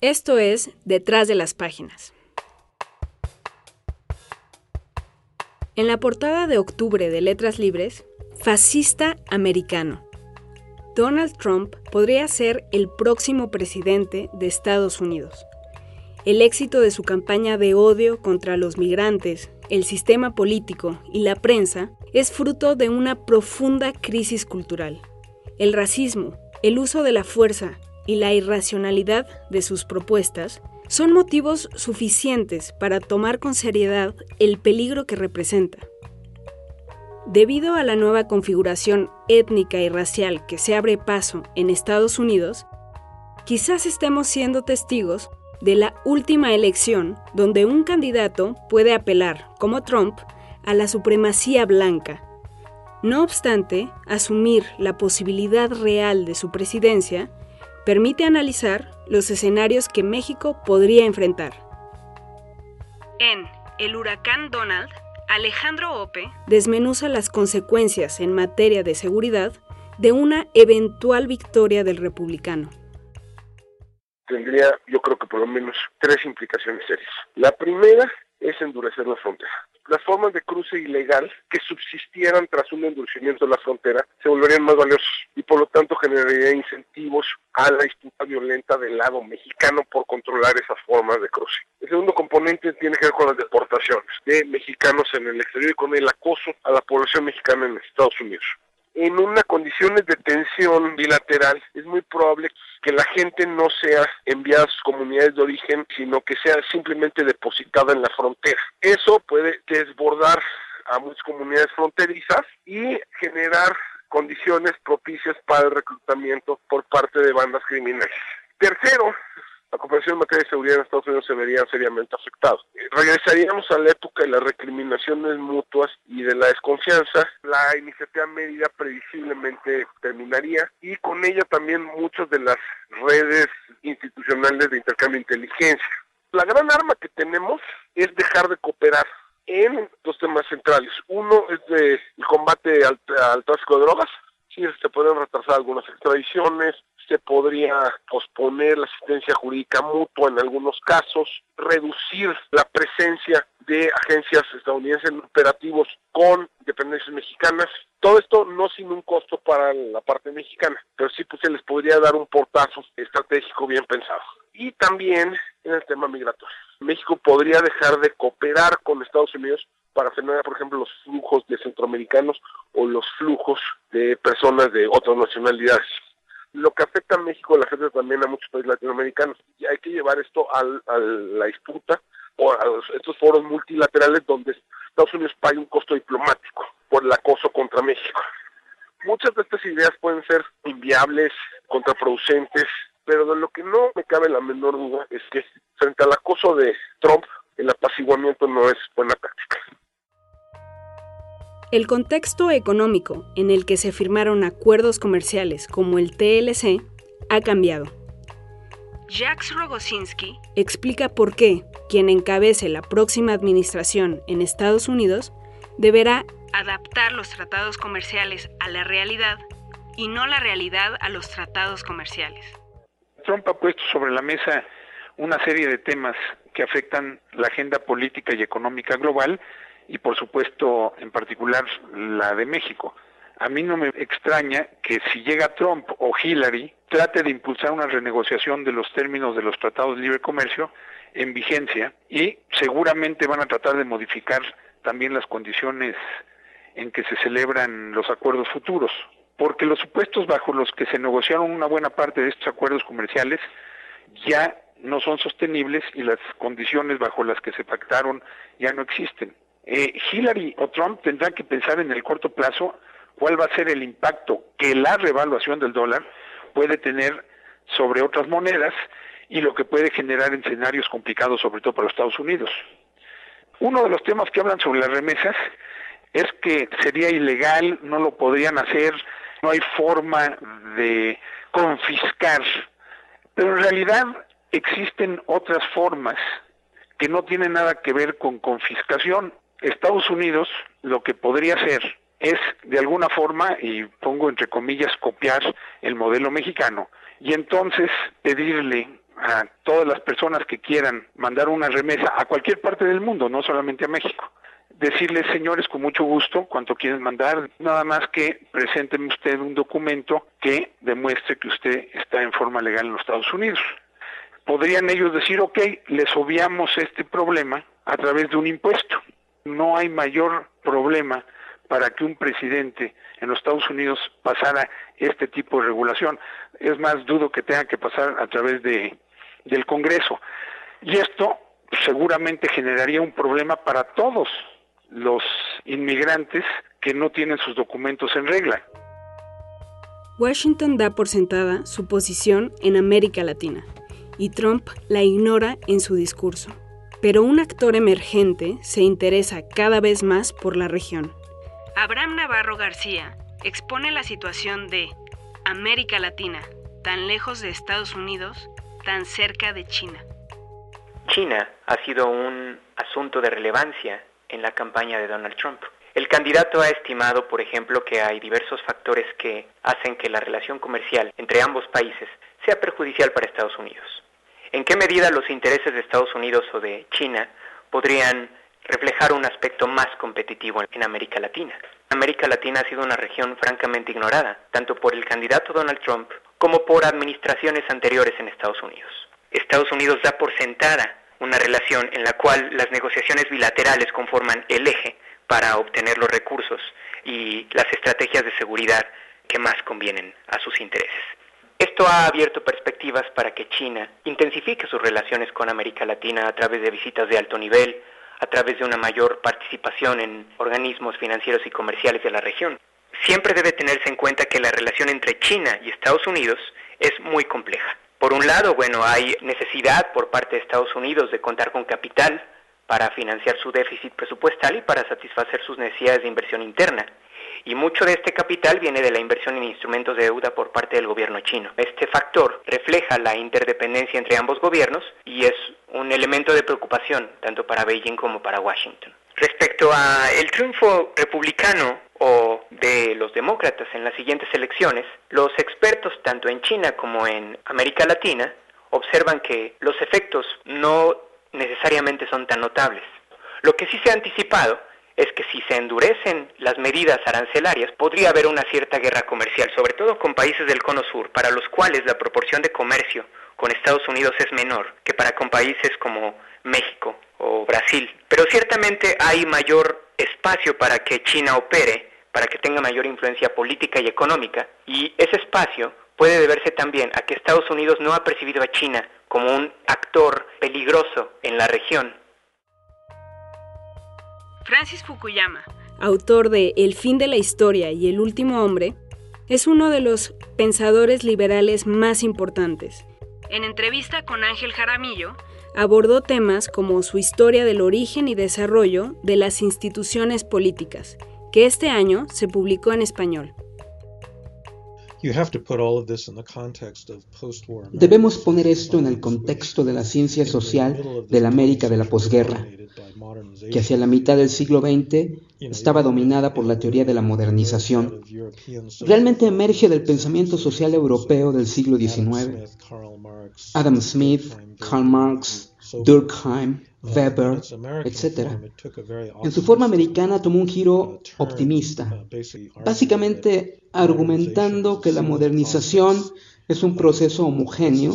Esto es Detrás de las Páginas. En la portada de octubre de Letras Libres, Fascista Americano. Donald Trump podría ser el próximo presidente de Estados Unidos. El éxito de su campaña de odio contra los migrantes, el sistema político y la prensa es fruto de una profunda crisis cultural. El racismo, el uso de la fuerza y la irracionalidad de sus propuestas son motivos suficientes para tomar con seriedad el peligro que representa. Debido a la nueva configuración étnica y racial que se abre paso en Estados Unidos, quizás estemos siendo testigos de la última elección donde un candidato puede apelar, como Trump, a la supremacía blanca. No obstante, asumir la posibilidad real de su presidencia permite analizar los escenarios que México podría enfrentar. En El huracán Donald, Alejandro Ope desmenuza las consecuencias en materia de seguridad de una eventual victoria del republicano. Tendría, yo creo que por lo menos, tres implicaciones serias. La primera es endurecer la frontera las formas de cruce ilegal que subsistieran tras un endurecimiento de la frontera se volverían más valiosos y por lo tanto generaría incentivos a la disputa violenta del lado mexicano por controlar esas formas de cruce. El segundo componente tiene que ver con las deportaciones de mexicanos en el exterior y con el acoso a la población mexicana en Estados Unidos en una condiciones de tensión bilateral es muy probable que la gente no sea enviada a sus comunidades de origen, sino que sea simplemente depositada en la frontera. Eso puede desbordar a muchas comunidades fronterizas y generar condiciones propicias para el reclutamiento por parte de bandas criminales. Tercero, la cooperación en materia de seguridad en Estados Unidos se vería seriamente afectada. Eh, regresaríamos a la época de las recriminaciones mutuas y de la desconfianza. La iniciativa medida previsiblemente terminaría y con ella también muchas de las redes institucionales de intercambio de inteligencia. La gran arma que tenemos es dejar de cooperar en dos temas centrales. Uno es de el combate al, al tráfico de drogas. Sí, se pueden retrasar algunas extradiciones, se podría posponer la asistencia jurídica mutua en algunos casos, reducir la presencia de agencias estadounidenses en operativos con dependencias mexicanas. Todo esto no sin un costo para la parte mexicana, pero sí pues, se les podría dar un portazo estratégico bien pensado. Y también en el tema migratorio. México podría dejar de cooperar con Estados Unidos para frenar, por ejemplo, los flujos de centroamericanos o los flujos de personas de otras nacionalidades lo que afecta a México le afecta también a muchos países latinoamericanos. Y hay que llevar esto a la disputa o a estos foros multilaterales donde Estados Unidos paga un costo diplomático por el acoso contra México. Muchas de estas ideas pueden ser inviables, contraproducentes, pero de lo que no me cabe la menor duda es que frente al acoso de Trump, el apaciguamiento no es buena táctica. El contexto económico en el que se firmaron acuerdos comerciales como el TLC ha cambiado. Jacques Rogosinski explica por qué quien encabece la próxima administración en Estados Unidos deberá adaptar los tratados comerciales a la realidad y no la realidad a los tratados comerciales. Trump ha puesto sobre la mesa una serie de temas que afectan la agenda política y económica global y por supuesto en particular la de México. A mí no me extraña que si llega Trump o Hillary trate de impulsar una renegociación de los términos de los tratados de libre comercio en vigencia y seguramente van a tratar de modificar también las condiciones en que se celebran los acuerdos futuros, porque los supuestos bajo los que se negociaron una buena parte de estos acuerdos comerciales ya no son sostenibles y las condiciones bajo las que se pactaron ya no existen. Eh, Hillary o Trump tendrán que pensar en el corto plazo cuál va a ser el impacto que la revaluación del dólar puede tener sobre otras monedas y lo que puede generar en escenarios complicados, sobre todo para los Estados Unidos. Uno de los temas que hablan sobre las remesas es que sería ilegal, no lo podrían hacer, no hay forma de confiscar, pero en realidad existen otras formas que no tienen nada que ver con confiscación. Estados Unidos lo que podría hacer es de alguna forma, y pongo entre comillas, copiar el modelo mexicano, y entonces pedirle a todas las personas que quieran mandar una remesa a cualquier parte del mundo, no solamente a México. Decirles, señores, con mucho gusto, cuanto quieren mandar, nada más que presenten usted un documento que demuestre que usted está en forma legal en los Estados Unidos. Podrían ellos decir, ok, les obviamos este problema a través de un impuesto. No hay mayor problema para que un presidente en los Estados Unidos pasara este tipo de regulación. Es más, dudo que tenga que pasar a través de, del Congreso. Y esto seguramente generaría un problema para todos los inmigrantes que no tienen sus documentos en regla. Washington da por sentada su posición en América Latina y Trump la ignora en su discurso. Pero un actor emergente se interesa cada vez más por la región. Abraham Navarro García expone la situación de América Latina, tan lejos de Estados Unidos, tan cerca de China. China ha sido un asunto de relevancia en la campaña de Donald Trump. El candidato ha estimado, por ejemplo, que hay diversos factores que hacen que la relación comercial entre ambos países sea perjudicial para Estados Unidos. ¿En qué medida los intereses de Estados Unidos o de China podrían reflejar un aspecto más competitivo en América Latina. América Latina ha sido una región francamente ignorada, tanto por el candidato Donald Trump como por administraciones anteriores en Estados Unidos. Estados Unidos da por sentada una relación en la cual las negociaciones bilaterales conforman el eje para obtener los recursos y las estrategias de seguridad que más convienen a sus intereses. Esto ha abierto perspectivas para que China intensifique sus relaciones con América Latina a través de visitas de alto nivel, a través de una mayor participación en organismos financieros y comerciales de la región. Siempre debe tenerse en cuenta que la relación entre China y Estados Unidos es muy compleja. Por un lado, bueno, hay necesidad por parte de Estados Unidos de contar con capital para financiar su déficit presupuestal y para satisfacer sus necesidades de inversión interna y mucho de este capital viene de la inversión en instrumentos de deuda por parte del gobierno chino. Este factor refleja la interdependencia entre ambos gobiernos y es un elemento de preocupación tanto para Beijing como para Washington. Respecto a el triunfo republicano o de los demócratas en las siguientes elecciones, los expertos tanto en China como en América Latina observan que los efectos no necesariamente son tan notables. Lo que sí se ha anticipado es que si se endurecen las medidas arancelarias, podría haber una cierta guerra comercial, sobre todo con países del cono sur, para los cuales la proporción de comercio con Estados Unidos es menor que para con países como México o Brasil. Pero ciertamente hay mayor espacio para que China opere, para que tenga mayor influencia política y económica, y ese espacio puede deberse también a que Estados Unidos no ha percibido a China como un actor peligroso en la región, Francis Fukuyama, autor de El fin de la historia y El último hombre, es uno de los pensadores liberales más importantes. En entrevista con Ángel Jaramillo, abordó temas como su historia del origen y desarrollo de las instituciones políticas, que este año se publicó en español. Debemos poner esto en el contexto de la ciencia social de la América de la posguerra, que hacia la mitad del siglo XX estaba dominada por la teoría de la modernización. Realmente emerge del pensamiento social europeo del siglo XIX. Adam Smith, Karl Marx, Durkheim, Weber, etc. En su forma americana tomó un giro optimista, básicamente argumentando que la modernización es un proceso homogéneo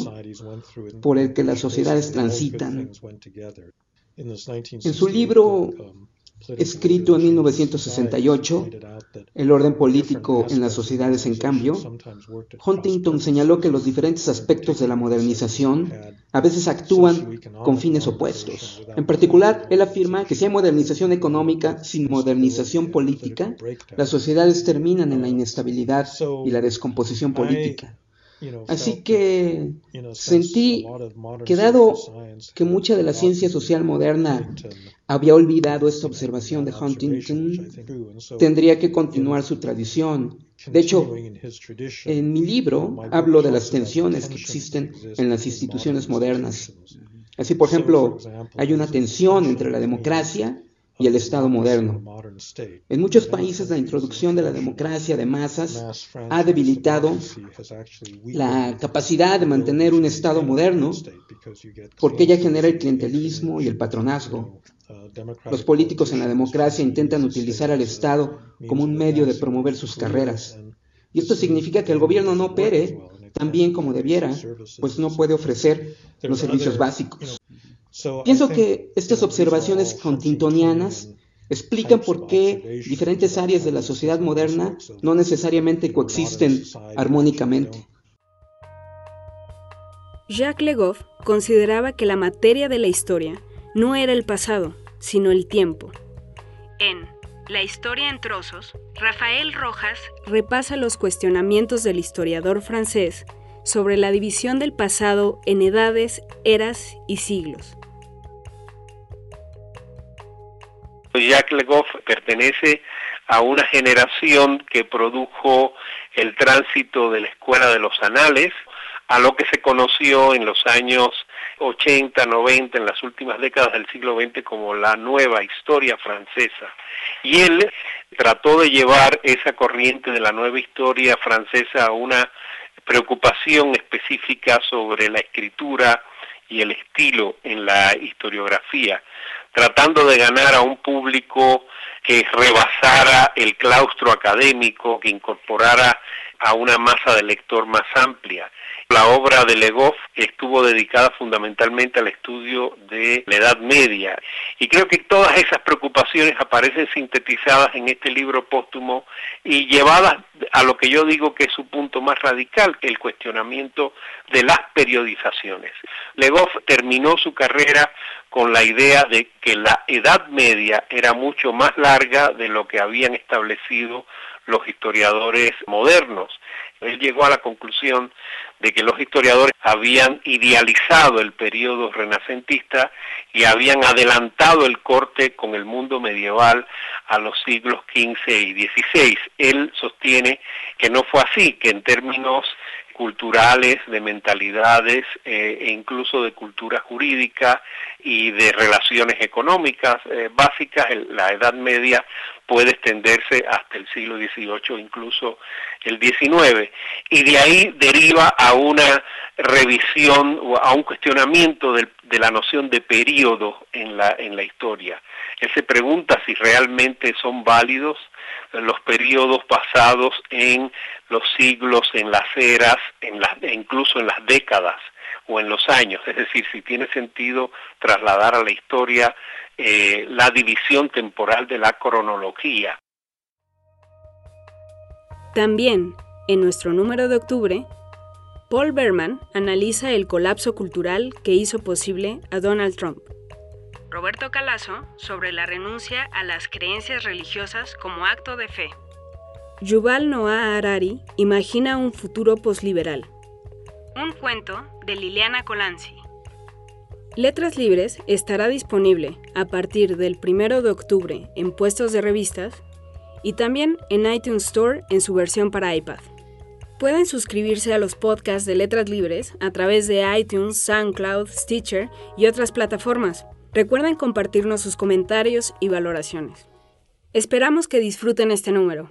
por el que las sociedades transitan. En su libro escrito en 1968, El orden político en las sociedades en cambio, Huntington señaló que los diferentes aspectos de la modernización a veces actúan con fines opuestos. En particular, él afirma que si hay modernización económica sin modernización política, las sociedades terminan en la inestabilidad y la descomposición política. Así que sentí que dado que mucha de la ciencia social moderna había olvidado esta observación de Huntington, tendría que continuar su tradición. De hecho, en mi libro hablo de las tensiones que existen en las instituciones modernas. Así, por ejemplo, hay una tensión entre la democracia y el Estado moderno. En muchos países la introducción de la democracia de masas ha debilitado la capacidad de mantener un Estado moderno porque ella genera el clientelismo y el patronazgo. Los políticos en la democracia intentan utilizar al Estado como un medio de promover sus carreras. Y esto significa que el gobierno no opere tan bien como debiera, pues no puede ofrecer los servicios básicos. Pienso que estas observaciones contintonianas explican por qué diferentes áreas de la sociedad moderna no necesariamente coexisten armónicamente. Jacques Legoff consideraba que la materia de la historia no era el pasado, sino el tiempo. En La historia en trozos, Rafael Rojas repasa los cuestionamientos del historiador francés sobre la división del pasado en edades, eras y siglos. Jacques Legoff pertenece a una generación que produjo el tránsito de la escuela de los anales a lo que se conoció en los años 80, 90, en las últimas décadas del siglo XX como la nueva historia francesa. Y él trató de llevar esa corriente de la nueva historia francesa a una preocupación específica sobre la escritura y el estilo en la historiografía tratando de ganar a un público que rebasara el claustro académico, que incorporara a una masa de lector más amplia. La obra de Legoff estuvo dedicada fundamentalmente al estudio de la Edad Media y creo que todas esas preocupaciones aparecen sintetizadas en este libro póstumo y llevadas a lo que yo digo que es su punto más radical, el cuestionamiento de las periodizaciones. Legoff terminó su carrera con la idea de que la Edad Media era mucho más larga de lo que habían establecido los historiadores modernos. Él llegó a la conclusión de que los historiadores habían idealizado el periodo renacentista y habían adelantado el corte con el mundo medieval a los siglos XV y XVI. Él sostiene que no fue así, que en términos culturales, de mentalidades eh, e incluso de cultura jurídica y de relaciones económicas eh, básicas, la Edad Media puede extenderse hasta el siglo XVIII, incluso el XIX, y de ahí deriva a una revisión o a un cuestionamiento de, de la noción de periodo en la, en la historia. Él se pregunta si realmente son válidos los periodos pasados en los siglos, en las eras, en las, e incluso en las décadas o en los años, es decir, si tiene sentido trasladar a la historia eh, la división temporal de la cronología. También, en nuestro número de octubre, Paul Berman analiza el colapso cultural que hizo posible a Donald Trump. Roberto Calazo sobre la renuncia a las creencias religiosas como acto de fe. Yuval Noah Harari imagina un futuro posliberal. Un cuento de Liliana Colanzi. Letras Libres estará disponible a partir del 1 de octubre en puestos de revistas y también en iTunes Store en su versión para iPad. Pueden suscribirse a los podcasts de Letras Libres a través de iTunes, SoundCloud, Stitcher y otras plataformas. Recuerden compartirnos sus comentarios y valoraciones. Esperamos que disfruten este número.